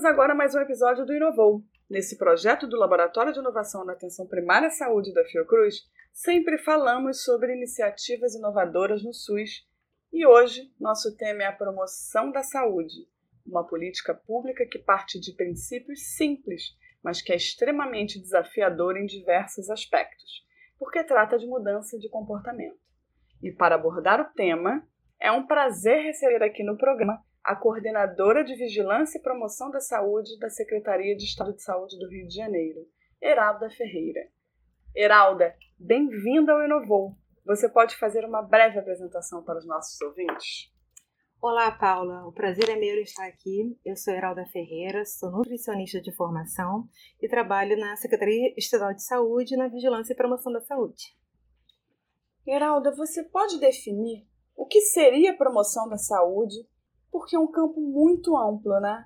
Começamos agora mais um episódio do Inovou. Nesse projeto do Laboratório de Inovação na Atenção Primária à Saúde da Fiocruz, sempre falamos sobre iniciativas inovadoras no SUS e hoje nosso tema é a promoção da saúde, uma política pública que parte de princípios simples, mas que é extremamente desafiadora em diversos aspectos, porque trata de mudança de comportamento. E para abordar o tema, é um prazer receber aqui no programa a coordenadora de Vigilância e Promoção da Saúde da Secretaria de Estado de Saúde do Rio de Janeiro, Heralda Ferreira. Heralda, bem-vinda ao Inovou. Você pode fazer uma breve apresentação para os nossos ouvintes? Olá, Paula. O prazer é meu estar aqui. Eu sou Heralda Ferreira, sou nutricionista de formação e trabalho na Secretaria Estadual de Saúde na Vigilância e Promoção da Saúde. Heralda, você pode definir o que seria promoção da saúde porque é um campo muito amplo, né?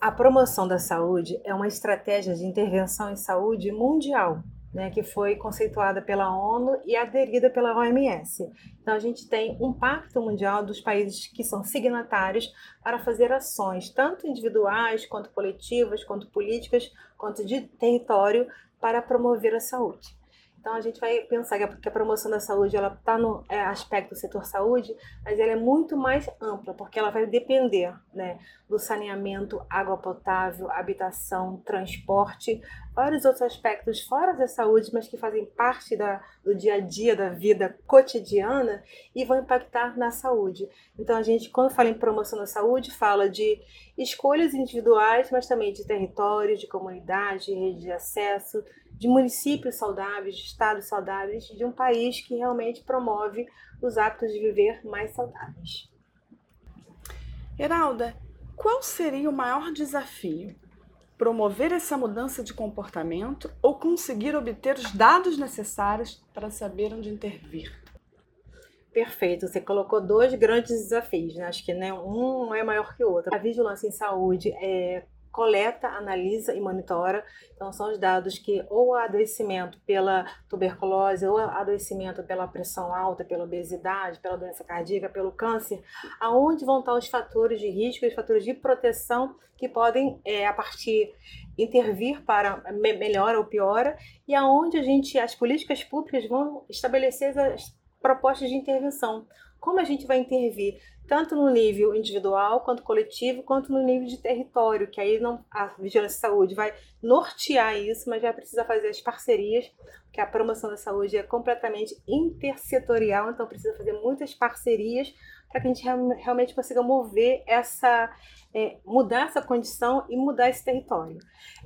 A promoção da saúde é uma estratégia de intervenção em saúde mundial, né, que foi conceituada pela ONU e aderida pela OMS. Então, a gente tem um pacto mundial dos países que são signatários para fazer ações, tanto individuais, quanto coletivas, quanto políticas, quanto de território, para promover a saúde. Então a gente vai pensar que a promoção da saúde ela está no é, aspecto do setor saúde, mas ela é muito mais ampla porque ela vai depender, né, do saneamento, água potável, habitação, transporte, vários outros aspectos fora da saúde, mas que fazem parte da, do dia a dia da vida cotidiana e vão impactar na saúde. Então a gente quando fala em promoção da saúde fala de escolhas individuais, mas também de território, de comunidade, rede de acesso de municípios saudáveis, de estados saudáveis, de um país que realmente promove os hábitos de viver mais saudáveis. Heralda, qual seria o maior desafio? Promover essa mudança de comportamento ou conseguir obter os dados necessários para saber onde intervir? Perfeito, você colocou dois grandes desafios, né? acho que né, um é maior que o outro. A vigilância em saúde é coleta, analisa e monitora. Então, são os dados que ou adoecimento pela tuberculose, ou adoecimento pela pressão alta, pela obesidade, pela doença cardíaca, pelo câncer, aonde vão estar os fatores de risco, os fatores de proteção que podem, é, a partir intervir para melhora ou piora, e aonde a gente, as políticas públicas vão estabelecer as propostas de intervenção. Como a gente vai intervir? Tanto no nível individual quanto coletivo, quanto no nível de território, que aí não, a vigilância de saúde vai nortear isso, mas vai precisar fazer as parcerias, porque a promoção da saúde é completamente intersetorial, então precisa fazer muitas parcerias para que a gente realmente consiga mover essa, é, mudar essa condição e mudar esse território.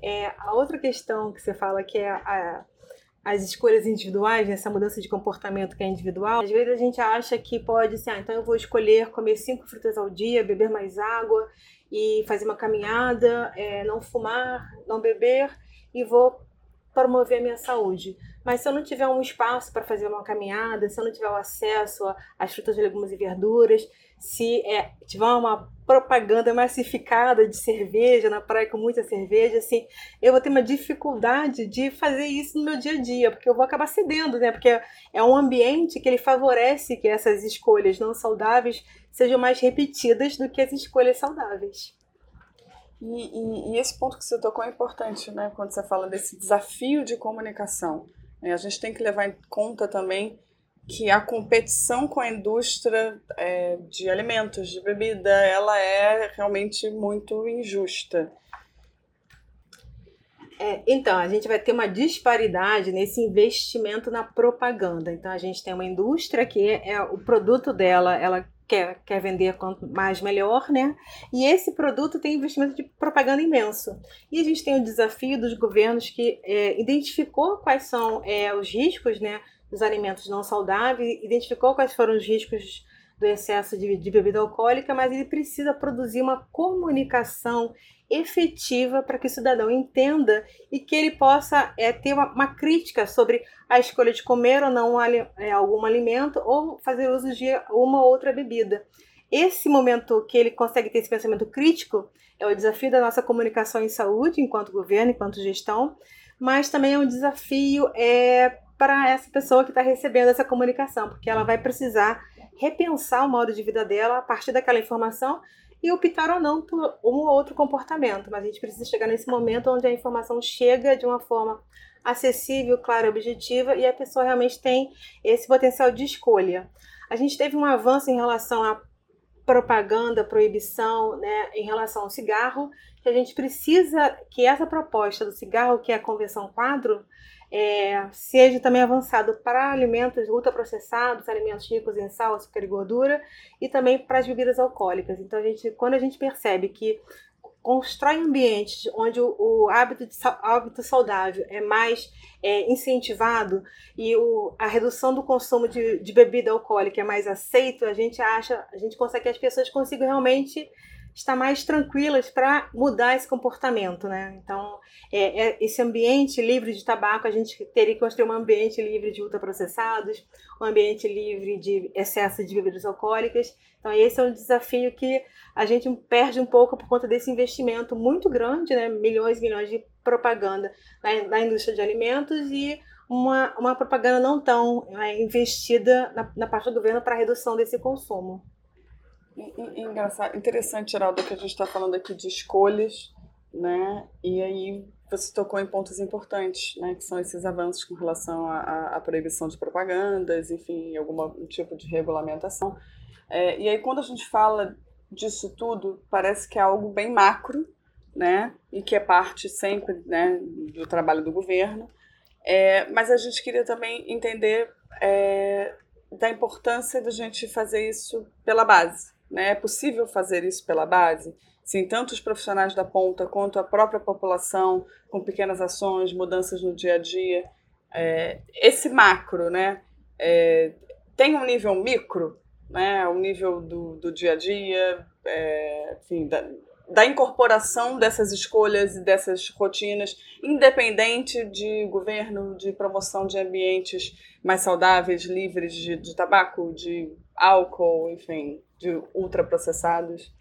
É, a outra questão que você fala que é a, as escolhas individuais, nessa mudança de comportamento que é individual, às vezes a gente acha que pode ser, ah, então eu vou escolher comer cinco frutas ao dia, beber mais água e fazer uma caminhada, é, não fumar, não beber e vou promover a minha saúde. Mas se eu não tiver um espaço para fazer uma caminhada, se eu não tiver o acesso às frutas, legumes e verduras, se é, tiver uma propaganda massificada de cerveja na praia com muita cerveja, assim, eu vou ter uma dificuldade de fazer isso no meu dia a dia, porque eu vou acabar cedendo, né? Porque é um ambiente que ele favorece que essas escolhas não saudáveis sejam mais repetidas do que as escolhas saudáveis. E, e, e esse ponto que você tocou é importante, né? Quando você fala desse desafio de comunicação. A gente tem que levar em conta também que a competição com a indústria é, de alimentos, de bebida, ela é realmente muito injusta. É, então, a gente vai ter uma disparidade nesse investimento na propaganda. Então, a gente tem uma indústria que é o produto dela, ela quer, quer vender quanto mais melhor, né? E esse produto tem investimento de propaganda imenso. E a gente tem o desafio dos governos que é, identificou quais são é, os riscos, né? dos alimentos não saudáveis, identificou quais foram os riscos do excesso de, de bebida alcoólica, mas ele precisa produzir uma comunicação efetiva para que o cidadão entenda e que ele possa é, ter uma, uma, crítica sobre a escolha de comer ou não é, algum alimento ou fazer uso de uma ou outra bebida. Esse momento que ele consegue ter esse pensamento crítico é o desafio da nossa comunicação em saúde, enquanto governo, enquanto gestão, mas também é um desafio é, para essa pessoa que está recebendo essa comunicação, porque ela vai precisar repensar o modo de vida dela a partir daquela informação e optar ou não por um ou outro comportamento. Mas a gente precisa chegar nesse momento onde a informação chega de uma forma acessível, clara, objetiva e a pessoa realmente tem esse potencial de escolha. A gente teve um avanço em relação à propaganda, proibição, né, em relação ao cigarro, que a gente precisa que essa proposta do cigarro, que é a Convenção Quadro, é, seja também avançado para alimentos ultraprocessados, alimentos ricos em sal, açúcar e gordura, e também para as bebidas alcoólicas. Então, a gente, quando a gente percebe que constrói ambientes onde o, o hábito, de, hábito saudável é mais é, incentivado e o, a redução do consumo de, de bebida alcoólica é mais aceito, a gente acha, a gente consegue que as pessoas consigam realmente estar mais tranquilas para mudar esse comportamento, né? Então, é, é, esse ambiente livre de tabaco, a gente teria que construir um ambiente livre de ultraprocessados, um ambiente livre de excesso de bebidas alcoólicas. Então, esse é um desafio que a gente perde um pouco por conta desse investimento muito grande, né? Milhões e milhões de propaganda na, na indústria de alimentos e uma, uma propaganda não tão é, investida na, na parte do governo para redução desse consumo. Engraçado, interessante, Geraldo, que a gente está falando aqui de escolhas, né? E aí você tocou em pontos importantes, né? Que são esses avanços com relação à, à proibição de propagandas, enfim, algum tipo de regulamentação. É, e aí quando a gente fala disso tudo, parece que é algo bem macro, né? E que é parte sempre, né, do trabalho do governo. É, mas a gente queria também entender é, da importância da gente fazer isso pela base, né? É possível fazer isso pela base? Sim, tanto os profissionais da ponta quanto a própria população, com pequenas ações, mudanças no dia a dia. É, esse macro, né? É, tem um nível micro, né? O nível do, do dia a dia, é, enfim, da, da incorporação dessas escolhas e dessas rotinas, independente de governo, de promoção de ambientes mais saudáveis, livres de, de tabaco, de álcool, enfim, de ultraprocessados.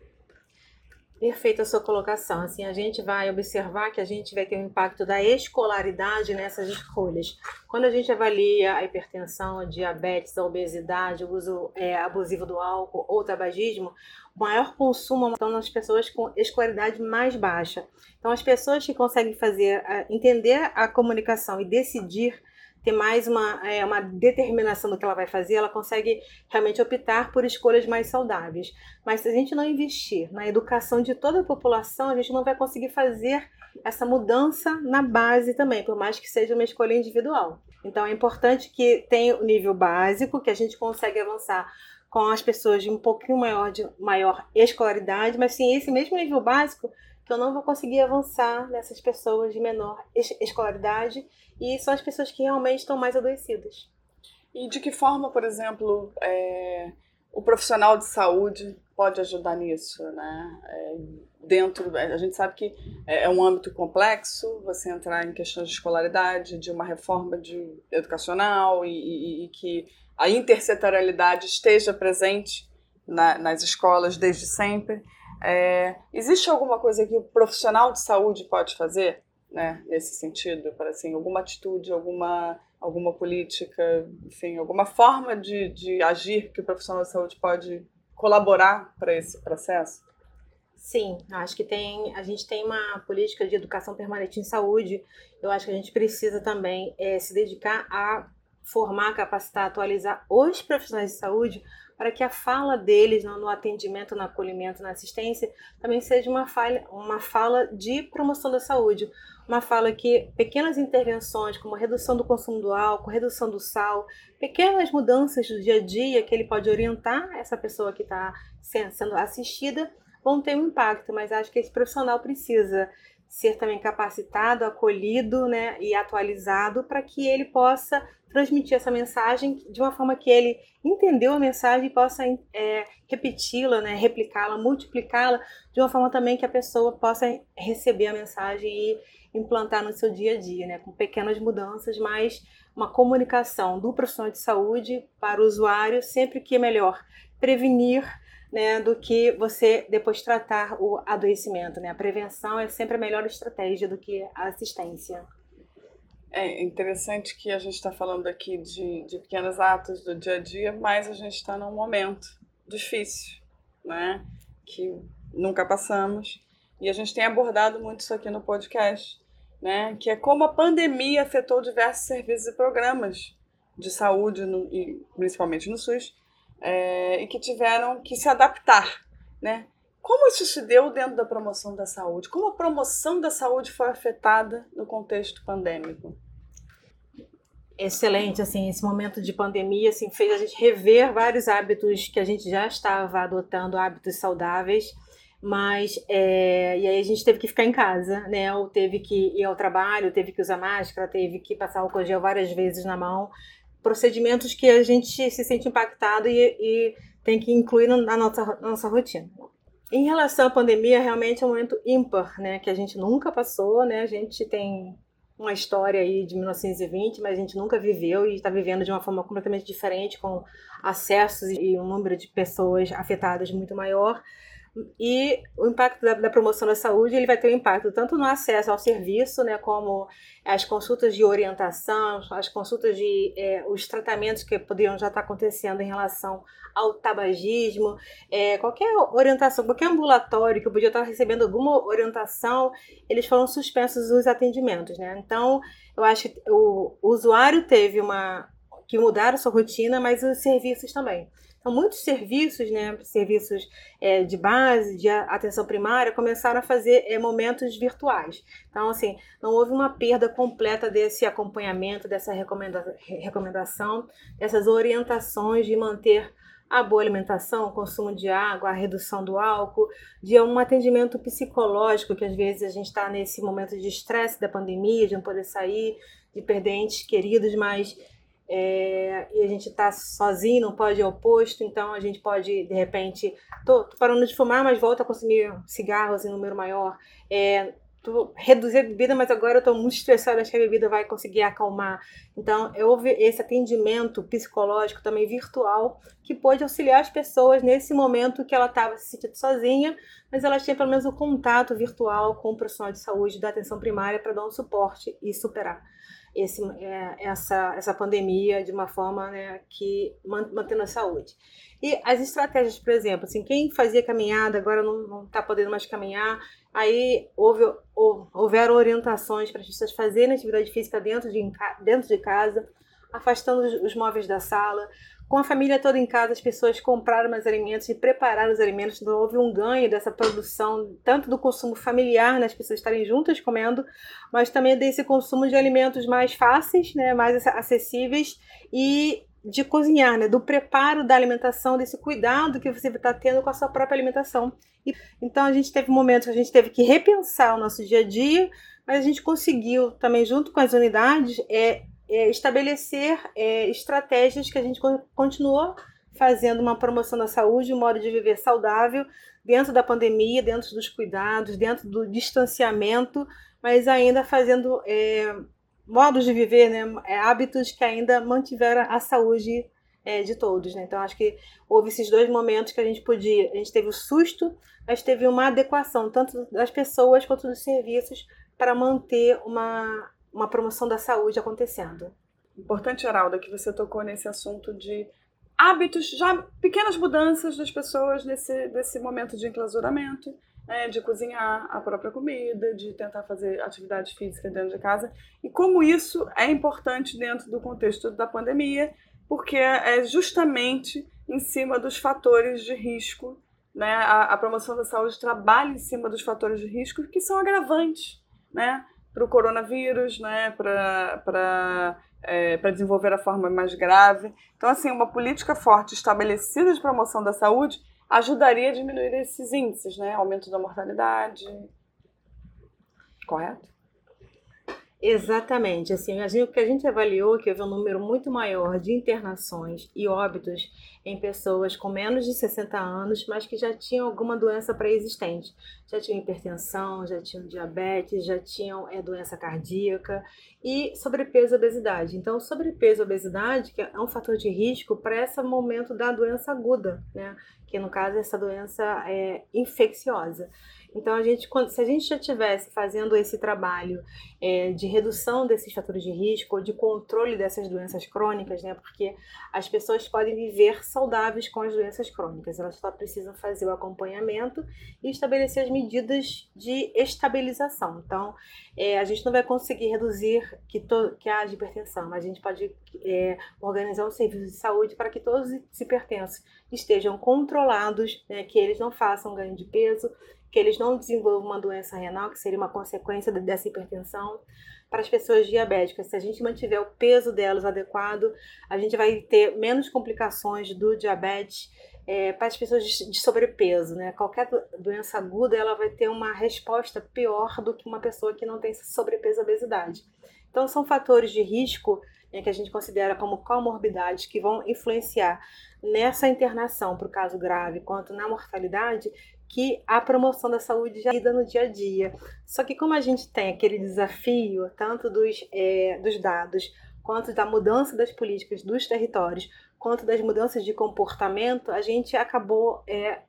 Perfeita a sua colocação. Assim, a gente vai observar que a gente vai ter um impacto da escolaridade nessas escolhas. Quando a gente avalia a hipertensão, a diabetes, a obesidade, o uso é, abusivo do álcool ou tabagismo, o maior consumo estão nas pessoas com escolaridade mais baixa. Então, as pessoas que conseguem fazer, entender a comunicação e decidir ter mais uma, é, uma determinação do que ela vai fazer, ela consegue realmente optar por escolhas mais saudáveis. Mas se a gente não investir na educação de toda a população, a gente não vai conseguir fazer essa mudança na base também, por mais que seja uma escolha individual. Então é importante que tenha o nível básico, que a gente consegue avançar com as pessoas de um pouquinho maior de maior escolaridade, mas sim esse mesmo nível básico que eu não vou conseguir avançar nessas pessoas de menor escolaridade e são as pessoas que realmente estão mais adoecidas. E de que forma, por exemplo, é, o profissional de saúde pode ajudar nisso, né? É, dentro, a gente sabe que é, é um âmbito complexo, você entrar em questões de escolaridade, de uma reforma de educacional e, e, e que a intersetorialidade esteja presente na, nas escolas desde sempre. É, existe alguma coisa que o profissional de saúde pode fazer né, nesse sentido? Para assim, alguma atitude, alguma, alguma política, enfim, alguma forma de, de agir que o profissional de saúde pode colaborar para esse processo? Sim, acho que tem, a gente tem uma política de educação permanente em saúde. Eu acho que a gente precisa também é, se dedicar a formar, capacitar, atualizar os profissionais de saúde para que a fala deles no, atendimento, no acolhimento, na assistência, também seja uma, falha, uma fala de promoção da saúde. Uma fala que pequenas intervenções, como redução do consumo do álcool, redução do sal, pequenas mudanças do dia a dia que ele pode orientar essa pessoa que está sendo assistida, vão ter um impacto, mas acho que esse profissional precisa ser também capacitado, acolhido né, e atualizado para que ele possa transmitir essa mensagem de uma forma que ele entendeu a mensagem e possa é, repeti-la, né, replicá-la, multiplicá-la de uma forma também que a pessoa possa receber a mensagem e implantar no seu dia a dia, né, com pequenas mudanças, mas uma comunicação do profissional de saúde para o usuário sempre que é melhor prevenir né, do que você depois tratar o adoecimento. Né? A prevenção é sempre a melhor estratégia do que a assistência. É interessante que a gente está falando aqui de, de pequenos atos do dia a dia, mas a gente está num momento difícil, né? Que nunca passamos. E a gente tem abordado muito isso aqui no podcast, né? Que é como a pandemia afetou diversos serviços e programas de saúde, no, e principalmente no SUS, é, e que tiveram que se adaptar, né? Como isso se deu dentro da promoção da saúde? Como a promoção da saúde foi afetada no contexto pandêmico? Excelente, assim, esse momento de pandemia assim, fez a gente rever vários hábitos que a gente já estava adotando, hábitos saudáveis, mas é, e aí a gente teve que ficar em casa, né? Ou teve que ir ao trabalho, teve que usar máscara, teve que passar álcool gel várias vezes na mão, procedimentos que a gente se sente impactado e, e tem que incluir na nossa, na nossa rotina. Em relação à pandemia, realmente é um momento ímpar, né? Que a gente nunca passou, né? A gente tem uma história aí de 1920, mas a gente nunca viveu e está vivendo de uma forma completamente diferente, com acessos e um número de pessoas afetadas muito maior. E o impacto da, da, promoção da saúde ele vai ter um impacto tanto no acesso ao serviço, né, como as consultas de orientação, as consultas de é, os tratamentos que poderiam já estar acontecendo em relação ao tabagismo, é, qualquer orientação, qualquer ambulatório que podia estar recebendo alguma orientação, eles foram suspensos os atendimentos, né? Então, eu acho que o, o usuário teve uma que mudar a sua rotina, mas os serviços também. Então, muitos serviços, né, serviços é, de base, de atenção primária, começaram a fazer é, momentos virtuais. Então, assim, não houve uma perda completa desse acompanhamento, dessa recomenda recomendação, dessas orientações de manter a boa alimentação, o consumo de água, a redução do álcool, de um atendimento psicológico, que às vezes a gente está nesse momento de estresse da pandemia, de não poder sair, de perder entes queridos, mas é, e a gente está sozinho, não pode ir ao posto, então a gente pode, de repente, tô, tô parando de fumar, mas volto a consumir cigarros em número maior. É, reduzir a bebida, mas agora eu estou muito estressada, acho que a bebida vai conseguir acalmar. Então, houve esse atendimento psicológico também virtual que pôde auxiliar as pessoas nesse momento que ela estava se sentindo sozinha, mas ela tinha pelo menos o um contato virtual com o profissional de saúde da atenção primária para dar um suporte e superar esse, é, essa, essa pandemia de uma forma né, que mantendo a saúde. E as estratégias, por exemplo, assim, quem fazia caminhada agora não está podendo mais caminhar, aí houve, houve, houveram orientações para as pessoas fazerem atividade física dentro de, dentro de casa, afastando os, os móveis da sala, com a família toda em casa, as pessoas compraram mais alimentos e prepararam os alimentos. Então, houve um ganho dessa produção, tanto do consumo familiar, né, as pessoas estarem juntas comendo, mas também desse consumo de alimentos mais fáceis, né, mais acessíveis e de cozinhar, né, do preparo da alimentação, desse cuidado que você está tendo com a sua própria alimentação. E, então, a gente teve momentos que a gente teve que repensar o nosso dia a dia, mas a gente conseguiu também, junto com as unidades, é, é, estabelecer é, estratégias que a gente continuou fazendo uma promoção da saúde, um modo de viver saudável dentro da pandemia, dentro dos cuidados, dentro do distanciamento, mas ainda fazendo é, modos de viver, né, é, hábitos que ainda mantiveram a saúde é, de todos. Né? Então, acho que houve esses dois momentos que a gente podia, a gente teve o susto, mas teve uma adequação, tanto das pessoas quanto dos serviços, para manter uma uma promoção da saúde acontecendo. Importante, Geralda, que você tocou nesse assunto de hábitos, já pequenas mudanças das pessoas nesse, nesse momento de enclausuramento, né, de cozinhar a própria comida, de tentar fazer atividade física dentro de casa, e como isso é importante dentro do contexto da pandemia, porque é justamente em cima dos fatores de risco, né, a, a promoção da saúde trabalha em cima dos fatores de risco que são agravantes, né, para o coronavírus, né, para é, desenvolver a forma mais grave. Então, assim, uma política forte estabelecida de promoção da saúde ajudaria a diminuir esses índices, né? Aumento da mortalidade. Correto? Exatamente. Assim, o que a gente avaliou que houve um número muito maior de internações e óbitos em pessoas com menos de 60 anos, mas que já tinham alguma doença pré-existente. Já tinham hipertensão, já tinham diabetes, já tinham é, doença cardíaca e sobrepeso e obesidade. Então, sobrepeso e obesidade que é um fator de risco para esse momento da doença aguda, né? Que no caso essa doença é infecciosa. Então, a gente, se a gente já estivesse fazendo esse trabalho é, de redução desses fatores de risco, de controle dessas doenças crônicas, né? Porque as pessoas podem viver saudáveis com as doenças crônicas, elas só precisam fazer o acompanhamento e estabelecer as medidas de estabilização. Então, é, a gente não vai conseguir reduzir que, to, que haja hipertensão, mas a gente pode é, organizar um serviço de saúde para que todos os hipertensos estejam controlados, né, que eles não façam ganho de peso, que eles não desenvolvam uma doença renal, que seria uma consequência dessa hipertensão. Para as pessoas diabéticas, se a gente mantiver o peso delas adequado, a gente vai ter menos complicações do diabetes. É, para as pessoas de sobrepeso, né? Qualquer doença aguda ela vai ter uma resposta pior do que uma pessoa que não tem sobrepeso e obesidade. Então são fatores de risco né, que a gente considera como comorbidades que vão influenciar nessa internação para o caso grave quanto na mortalidade que a promoção da saúde já lida no dia a dia. Só que como a gente tem aquele desafio, tanto dos, é, dos dados, quanto da mudança das políticas dos territórios, quanto das mudanças de comportamento, a gente acabou é,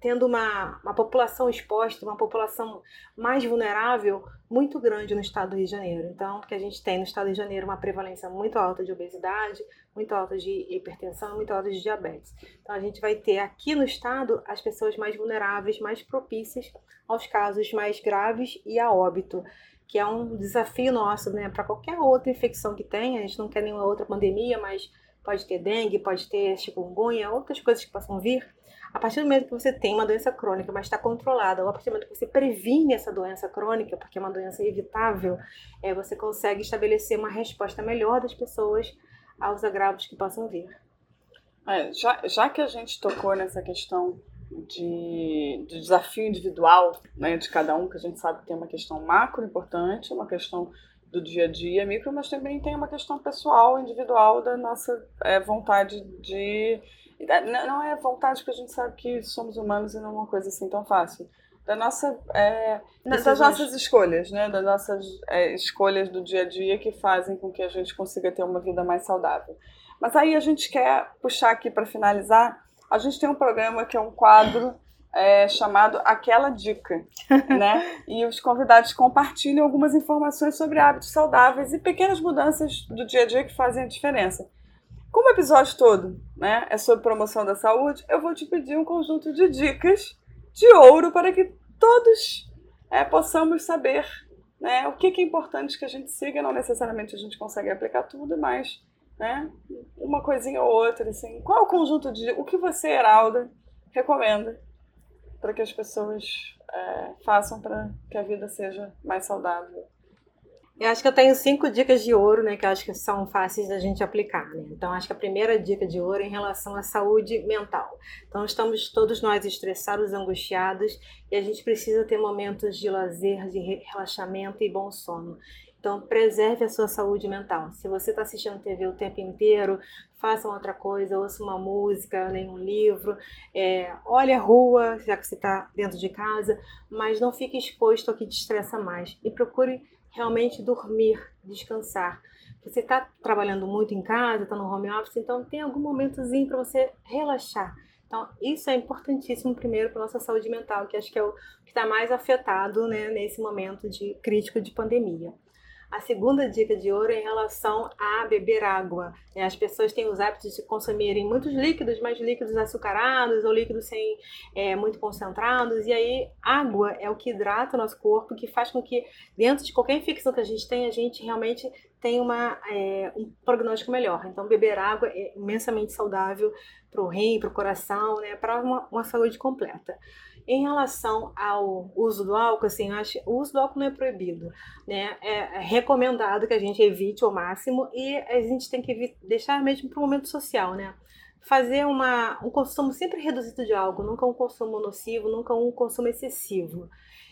tendo uma, uma população exposta, uma população mais vulnerável muito grande no estado do Rio de Janeiro. Então, porque a gente tem no estado do Rio de Janeiro uma prevalência muito alta de obesidade, muito alta de hipertensão, muito alta de diabetes. Então, a gente vai ter aqui no estado as pessoas mais vulneráveis, mais propícias aos casos mais graves e a óbito que é um desafio nosso, né, para qualquer outra infecção que tenha. A gente não quer nenhuma outra pandemia, mas pode ter dengue, pode ter chikungunya, outras coisas que possam vir a partir do momento que você tem uma doença crônica, mas está controlada, ou a partir do momento que você previne essa doença crônica, porque é uma doença evitável, é, você consegue estabelecer uma resposta melhor das pessoas aos agravos que possam vir. É, já, já que a gente tocou nessa questão de, de desafio individual né, de cada um, que a gente sabe que tem uma questão macro importante, uma questão do dia a dia micro, mas também tem uma questão pessoal, individual da nossa é, vontade de não é vontade, porque a gente sabe que somos humanos e não é uma coisa assim tão fácil. Da nossa, é, das nossas escolhas, né? Das nossas é, escolhas do dia a dia que fazem com que a gente consiga ter uma vida mais saudável. Mas aí a gente quer puxar aqui para finalizar. A gente tem um programa que é um quadro é, chamado Aquela Dica, né? E os convidados compartilham algumas informações sobre hábitos saudáveis e pequenas mudanças do dia a dia que fazem a diferença. Como o episódio todo né, é sobre promoção da saúde, eu vou te pedir um conjunto de dicas de ouro para que todos é, possamos saber né, o que, que é importante que a gente siga. Não necessariamente a gente consegue aplicar tudo, mas né, uma coisinha ou outra. Assim. Qual o conjunto de. O que você, Heralda, recomenda para que as pessoas é, façam para que a vida seja mais saudável? Eu acho que eu tenho cinco dicas de ouro, né, que eu acho que são fáceis da gente aplicar, né? Então, acho que a primeira dica de ouro é em relação à saúde mental. Então, estamos todos nós estressados, angustiados, e a gente precisa ter momentos de lazer, de relaxamento e bom sono. Então, preserve a sua saúde mental. Se você está assistindo TV o tempo inteiro, faça outra coisa, ouça uma música, leia um livro, é, olhe a rua, já que você está dentro de casa, mas não fique exposto ao que te estressa mais. E procure realmente dormir, descansar. Você está trabalhando muito em casa, está no home office, então tem algum momentozinho para você relaxar. Então, isso é importantíssimo primeiro para nossa saúde mental, que acho que é o que está mais afetado né, nesse momento de crítico de pandemia. A segunda dica de ouro é em relação a beber água. Né? As pessoas têm os hábitos de consumirem muitos líquidos, mas líquidos açucarados ou líquidos sem é, muito concentrados. E aí, água é o que hidrata o nosso corpo, que faz com que, dentro de qualquer infecção que a gente tem, a gente realmente uma, é, um prognóstico melhor. Então, beber água é imensamente saudável para o rim, para o coração, né? para uma, uma saúde completa. Em relação ao uso do álcool, assim, acho, o uso do álcool não é proibido, né? É recomendado que a gente evite ao máximo e a gente tem que deixar mesmo para o momento social, né? Fazer uma, um consumo sempre reduzido de álcool, nunca um consumo nocivo, nunca um consumo excessivo.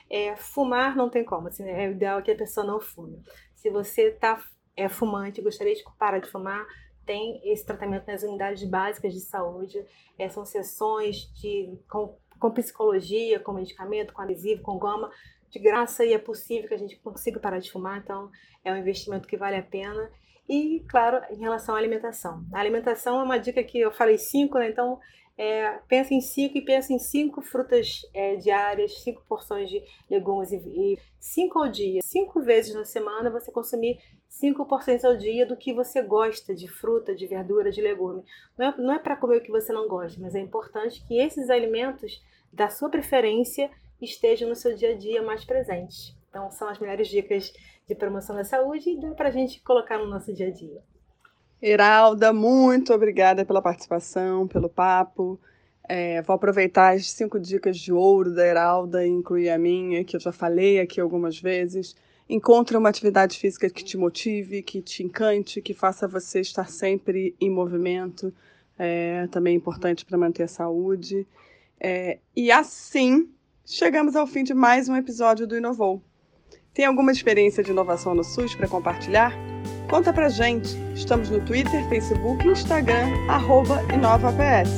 É, fumar não tem como, assim, né? é o ideal que a pessoa não fume. Se você está é, fumante, gostaria de parar de fumar, tem esse tratamento nas unidades básicas de saúde, é, são sessões de, com com psicologia, com medicamento, com adesivo, com goma, de graça e é possível que a gente consiga parar de fumar, então é um investimento que vale a pena. E, claro, em relação à alimentação. A alimentação é uma dica que eu falei cinco, né? Então, é, pensa em cinco e pensa em cinco frutas é, diárias, cinco porções de legumes e, e cinco ao dia. Cinco vezes na semana você consumir cinco porções ao dia do que você gosta de fruta, de verdura, de legume. Não é, não é para comer o que você não gosta, mas é importante que esses alimentos da sua preferência estejam no seu dia a dia mais presentes. Então, são as melhores dicas de promoção da saúde e dá para a gente colocar no nosso dia a dia. Heralda, muito obrigada pela participação, pelo papo. É, vou aproveitar as cinco dicas de ouro da Heralda e incluir a minha, que eu já falei aqui algumas vezes. Encontre uma atividade física que te motive, que te encante, que faça você estar sempre em movimento. É também importante para manter a saúde. É, e assim, chegamos ao fim de mais um episódio do Inovou. Tem alguma experiência de inovação no SUS para compartilhar? Conta pra gente. Estamos no Twitter, Facebook e Instagram, arroba InovaPS.